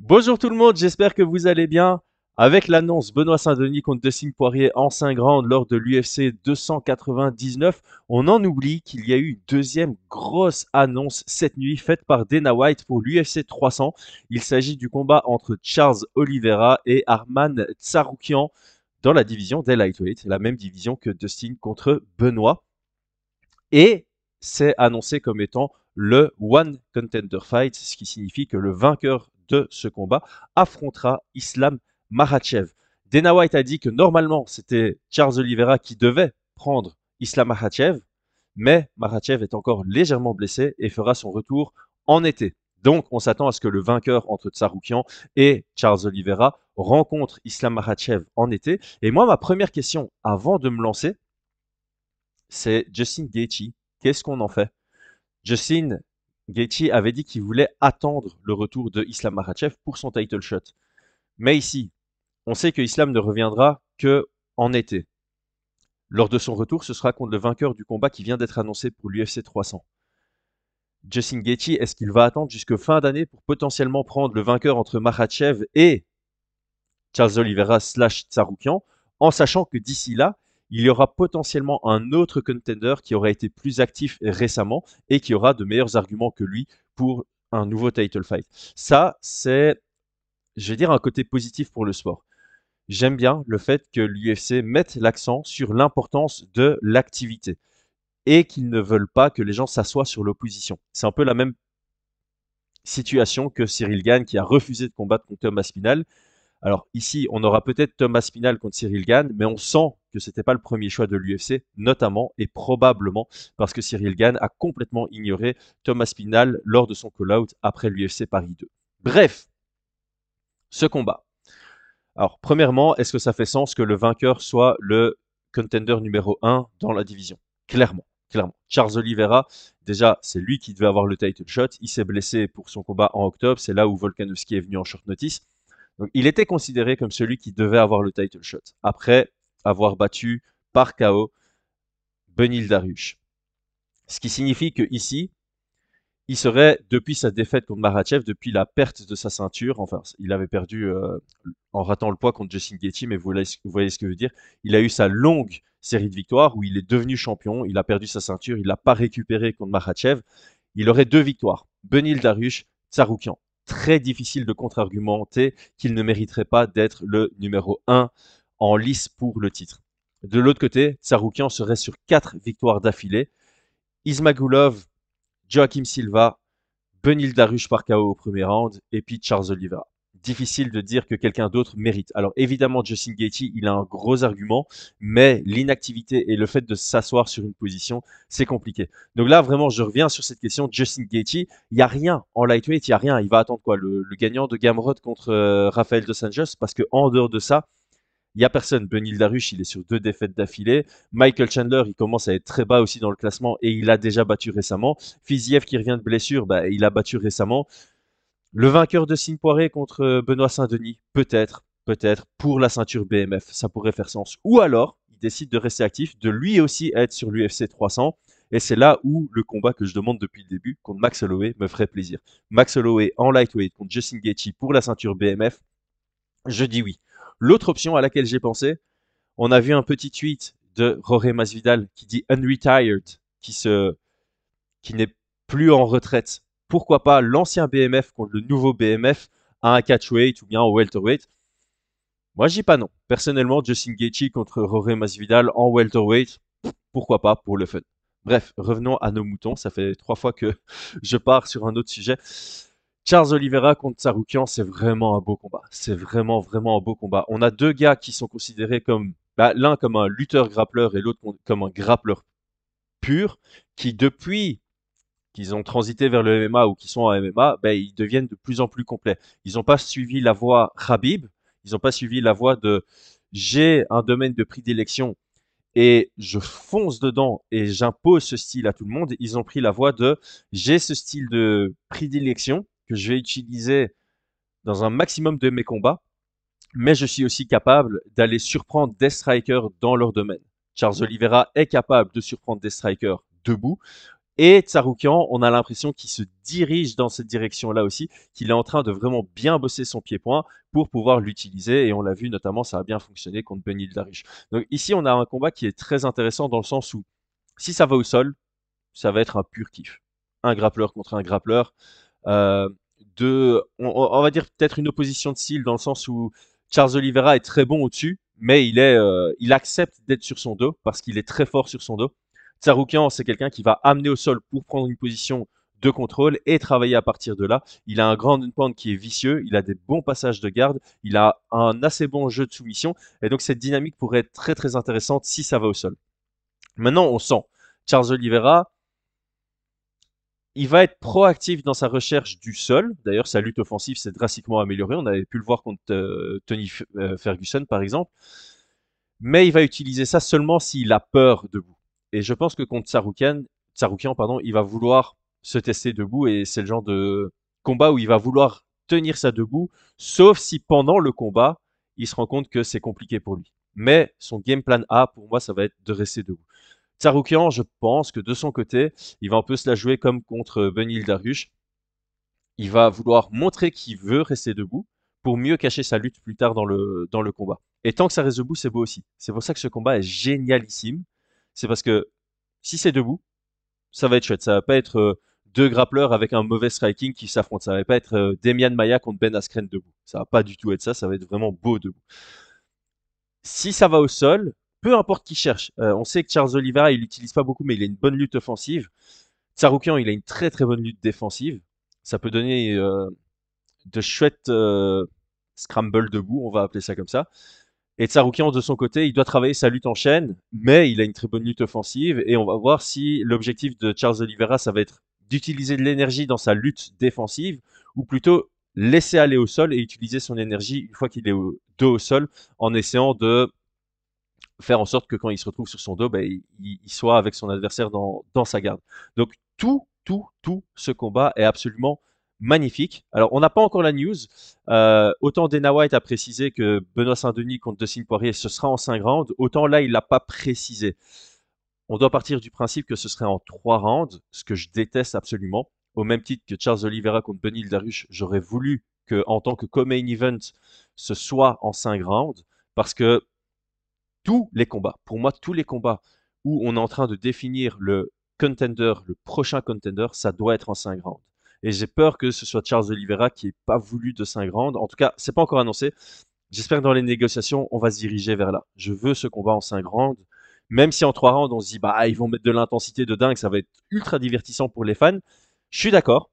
Bonjour tout le monde, j'espère que vous allez bien. Avec l'annonce Benoît Saint-Denis contre Dustin Poirier en 5 grandes lors de l'UFC 299, on en oublie qu'il y a eu une deuxième grosse annonce cette nuit faite par Dana White pour l'UFC 300. Il s'agit du combat entre Charles Oliveira et Arman Tsaroukian dans la division des lightweight, la même division que Dustin contre Benoît. Et c'est annoncé comme étant le One Contender Fight, ce qui signifie que le vainqueur de ce combat affrontera Islam Makhachev. Dana White a dit que normalement c'était Charles Oliveira qui devait prendre Islam Makhachev, mais Makhachev est encore légèrement blessé et fera son retour en été. Donc on s'attend à ce que le vainqueur entre Tsaroukian et Charles Oliveira rencontre Islam Makhachev en été. Et moi, ma première question avant de me lancer, c'est Justin Gaethje. Qu'est-ce qu'on en fait? Justin Gaethje avait dit qu'il voulait attendre le retour de Islam Makhachev pour son title shot. Mais ici, on sait que Islam ne reviendra que en été. Lors de son retour, ce sera contre le vainqueur du combat qui vient d'être annoncé pour l'UFC 300. Justin Gaethje, est-ce qu'il va attendre jusque fin d'année pour potentiellement prendre le vainqueur entre Makhachev et Charles Oliveira slash Tsaroukian, en sachant que d'ici là, il y aura potentiellement un autre contender qui aura été plus actif récemment et qui aura de meilleurs arguments que lui pour un nouveau title fight. Ça, c'est, je vais dire, un côté positif pour le sport. J'aime bien le fait que l'UFC mette l'accent sur l'importance de l'activité et qu'ils ne veulent pas que les gens s'assoient sur l'opposition. C'est un peu la même situation que Cyril Gann qui a refusé de combattre contre Thomas Spinal alors ici, on aura peut-être Thomas Spinal contre Cyril Gann, mais on sent que c'était pas le premier choix de l'UFC, notamment et probablement parce que Cyril Gann a complètement ignoré Thomas Spinal lors de son call-out après l'UFC Paris 2. Bref, ce combat. Alors, premièrement, est-ce que ça fait sens que le vainqueur soit le contender numéro 1 dans la division? Clairement, clairement. Charles Oliveira, déjà, c'est lui qui devait avoir le title shot. Il s'est blessé pour son combat en octobre. C'est là où Volkanovski est venu en short notice. Il était considéré comme celui qui devait avoir le title shot après avoir battu par KO Benil Darush. Ce qui signifie que ici, il serait, depuis sa défaite contre Marachev, depuis la perte de sa ceinture, enfin, il avait perdu euh, en ratant le poids contre Justin Gaethje, mais vous, voyez ce que je veux dire. Il a eu sa longue série de victoires où il est devenu champion, il a perdu sa ceinture, il l'a pas récupéré contre Marachev. Il aurait deux victoires, Benil Darush, Tsaroukian très difficile de contre-argumenter qu'il ne mériterait pas d'être le numéro 1 en lice pour le titre. De l'autre côté, Tsaroukian serait sur 4 victoires d'affilée. Ismagulov, Joachim Silva, Benil Darush par KO au premier round et puis Charles Oliveira difficile de dire que quelqu'un d'autre mérite. Alors évidemment, Justin Gaethje, il a un gros argument, mais l'inactivité et le fait de s'asseoir sur une position, c'est compliqué. Donc là, vraiment, je reviens sur cette question. Justin Gaethje, il n'y a rien en lightweight, il n'y a rien. Il va attendre quoi le, gagnant de Gamrot contre euh, Rafael Dos Anjos, parce que en dehors de ça, il n'y a personne. Benil Darush, il est sur deux défaites d'affilée. Michael Chandler, il commence à être très bas aussi dans le classement et il a déjà battu récemment. Fiziev qui revient de blessure, bah, il a battu récemment. Le vainqueur de Signe Poiré contre euh, Benoît Saint-Denis, peut-être, peut-être, pour la ceinture BMF, ça pourrait faire sens. Ou alors, il décide de rester actif, de lui aussi être sur l'UFC 300. Et c'est là où le combat que je demande depuis le début contre Max Holloway me ferait plaisir. Max Holloway en lightweight contre Justin Gaethje pour la ceinture BMF, je dis oui. L'autre option à laquelle j'ai pensé, on a vu un petit tweet de Jorge Masvidal qui dit unretired, qui se, qui n'est plus en retraite pourquoi pas l'ancien BMF contre le nouveau BMF à un catchweight ou bien au welterweight? Moi, je dis pas non. Personnellement, Justin Gaethje contre Jorge Masvidal en welterweight, pourquoi pas pour le fun. Bref, revenons à nos moutons. Ça fait trois fois que je pars sur un autre sujet. Charles Oliveira contre Saroukian, c'est vraiment un beau combat. C'est vraiment, vraiment un beau combat. On a deux gars qui sont considérés comme, bah, l'un comme un lutteur grappleur et l'autre comme un grappleur pur, qui depuis qu'ils ont transité vers le MMA ou qui sont en MMA, ben, ils deviennent de plus en plus complets. Ils n'ont pas suivi la voie Khabib, ils n'ont pas suivi la voie de j'ai un domaine de prédilection et je fonce dedans et j'impose ce style à tout le monde. Ils ont pris la voie de j'ai ce style de prédilection que je vais utiliser dans un maximum de mes combats, mais je suis aussi capable d'aller surprendre des strikers dans leur domaine. Charles Oliveira est capable de surprendre des strikers debout Et Tsaroukian, on a l'impression qu'il se dirige dans cette direction-là aussi, qu'il est en train de vraiment bien bosser son pied-point pour pouvoir l'utiliser. Et on l'a vu notamment, ça a bien fonctionné contre Benil Darius. Donc ici, on a un combat qui est très intéressant dans le sens où si ça va au sol, ça va être un pur kiff. Un grappleur contre un grappleur. Euh, de, on, va dire peut-être une opposition de style dans le sens où Charles Oliveira est très bon au-dessus, mais il est, euh, il accepte d'être sur son dos parce qu'il est très fort sur son dos. Tsaroukian, c'est quelqu'un qui va amener au sol pour prendre une position de contrôle et travailler à partir de là. Il a un grand pound qui est vicieux, il a des bons passages de garde, il a un assez bon jeu de soumission, et donc cette dynamique pourrait être très très intéressante si ça va au sol. Maintenant, on sent Charles Oliveira, il va être proactif dans sa recherche du sol. D'ailleurs, sa lutte offensive s'est drastiquement améliorée. On avait pu le voir contre euh, Tony euh, Ferguson, par exemple. Mais il va utiliser ça seulement s'il a peur debout. Et je pense que contre Tsaroukian, il va vouloir se tester debout et c'est le genre de combat où il va vouloir tenir ça debout, sauf si pendant le combat, il se rend compte que c'est compliqué pour lui. Mais son game plan A, pour moi, ça va être de rester debout. Tsaroukian, je pense que de son côté, il va un peu se la jouer comme contre Benil Darush. Il va vouloir montrer qu'il veut rester debout pour mieux cacher sa lutte plus tard dans le, dans le combat. Et tant que ça reste debout, c'est beau aussi. C'est pour ça que ce combat est génialissime c'est parce que si c'est debout, ça va être chouette. Ça va pas être euh, deux grappleurs avec un mauvais striking qui s'affrontent. Ça va pas être euh, Demian Maya contre Ben Askren debout. Ça va pas du tout être ça. Ça va être vraiment beau debout. Si ça va au sol, peu importe qui cherche. Euh, on sait que Charles Oliveira, il l'utilise pas beaucoup, mais il a une bonne lutte offensive. Tsaroukian, il a une très très bonne lutte défensive. Ça peut donner de chouettes scramble debout, on va appeler ça comme ça. Et Tsaroukian, de son côté, il doit travailler sa lutte en chaîne, mais il a une très bonne lutte offensive. Et on va voir si l'objectif de Charles Oliveira, ça va être d'utiliser de l'énergie dans sa lutte défensive, ou plutôt laisser aller au sol et utiliser son énergie une fois qu'il est au, dos au sol, en essayant de faire en sorte que quand il se retrouve sur son dos, ben, il, soit avec son adversaire dans, dans sa garde. Donc tout, tout, tout ce combat est absolument magnifique. Alors, on n'a pas encore la news. Euh, autant Dana White a précisé que Benoît Saint-Denis contre Dustin Poirier, ce sera en 5 rounds, autant là, il l'a pas précisé. On doit partir du principe que ce serait en 3 rounds, ce que je déteste absolument. Au même titre que Charles Oliveira contre Benil Darush, j'aurais voulu que, en tant que co-main event, ce soit en 5 rounds, parce que tous les combats, pour moi, tous les combats où on est en train de définir le contender, le prochain contender, ça doit être en 5 rounds. Et j'ai peur que ce soit Charles Oliveira qui n'ait pas voulu de 5 rounds. En tout cas, c'est pas encore annoncé. J'espère que dans les négociations, on va se diriger vers là. Je veux ce combat en 5 rounds. Même si en 3 rounds, on se dit, bah, ils vont mettre de l'intensité de dingue, ça va être ultra divertissant pour les fans. Je suis d'accord.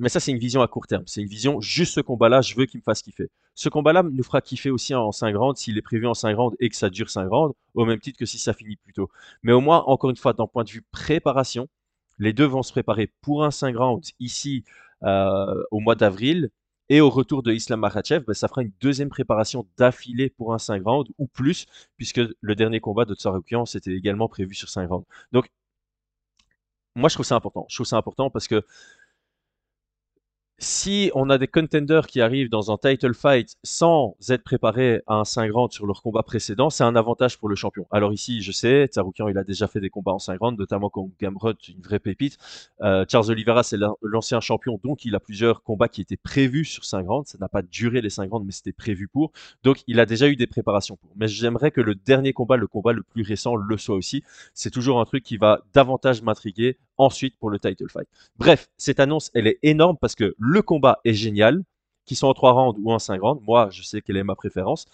Mais ça, c'est une vision à court terme. C'est une vision, juste ce combat-là, je veux qu'il me fasse kiffer. Ce combat-là nous fera kiffer aussi en 5 rounds s'il est prévu en 5 rounds et que ça dure 5 rounds, au même titre que si ça finit plus tôt. Mais au moins, encore une fois, d'un point de vue préparation, les deux vont se préparer pour un 5 rounds ici euh, au mois d'avril. Et au retour de Islam Makhachev, ben, ça fera une deuxième préparation d'affilée pour un 5 rounds ou plus, puisque le dernier combat de Tsaroukian, c'était également prévu sur 5 rounds. Donc, moi, je trouve ça important. Je trouve ça important parce que si on a des contenders qui arrivent dans un title fight sans être préparés à un 5 rounds sur leur combat précédent, c'est un avantage pour le champion. Alors ici, je sais, Tsaroukian, il a déjà fait des combats en 5 rounds, notamment contre Gamrot, une vraie pépite. Euh, Charles Oliveira, c'est l'ancien champion, donc il a plusieurs combats qui étaient prévus sur 5 rounds. Ça n'a pas duré les 5 rounds, mais c'était prévu pour. Donc il a déjà eu des préparations pour. Mais j'aimerais que le dernier combat, le combat le plus récent, le soit aussi. C'est toujours un truc qui va davantage m'intriguer ensuite pour le title fight. Bref, cette annonce, elle est énorme parce que combat est génial, qu'ils soient en 3 rounds ou en 5 rounds. Moi, je sais quelle est ma préférence.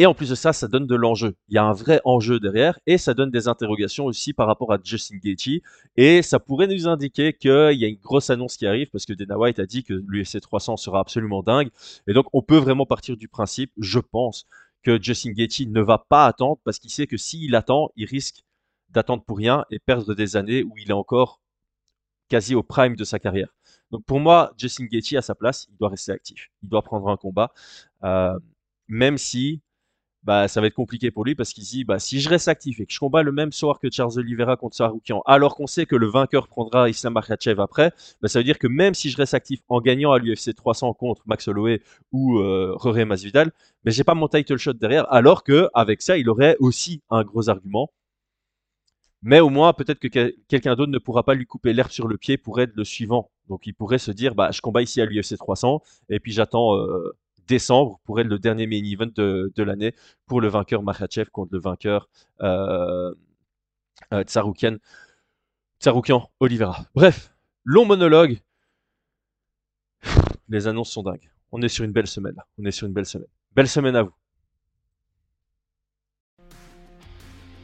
Et en plus de ça, ça donne de l'enjeu. Il y a un vrai enjeu derrière et ça donne des interrogations aussi par rapport à Justin Gaethje. Et ça pourrait nous indiquer qu'il y a une grosse annonce qui arrive parce que Dana White a dit que l'UFC 300 sera absolument dingue. Et donc, on peut vraiment partir du principe, je pense, que Justin Gaethje ne va pas attendre parce qu'il sait que s'il attend, il risque d'attendre pour rien et perdre des années où il est encore quasi au prime de sa carrière. Donc pour moi, Justin Gaethje à sa place, il doit rester actif. Il doit prendre un combat, euh, même si bah, ça va être compliqué pour lui parce qu'il dit bah, si je reste actif et que je combats le même soir que Charles Oliveira contre Saroukian, alors qu'on sait que le vainqueur prendra Islam Makhachev après, bah, ça veut dire que même si je reste actif en gagnant à l'UFC 300 contre Max Holloway ou euh, Jorge Masvidal, mais j'ai pas mon title shot derrière, alors que avec ça, il aurait aussi un gros argument Mais au moins, peut-être que quelqu'un d'autre ne pourra pas lui couper l'herbe sur le pied pour être le suivant. Donc il pourrait se dire, bah, je combats ici à l'UFC 300 et puis j'attends euh, décembre pour être le dernier main event de, l'année pour le vainqueur Makhachev contre le vainqueur euh, euh, Tsaroukian, Tsaroukian Oliveira. Bref, long monologue. Les annonces sont dingues. On est sur une belle semaine On est sur une belle semaine. Belle semaine à vous.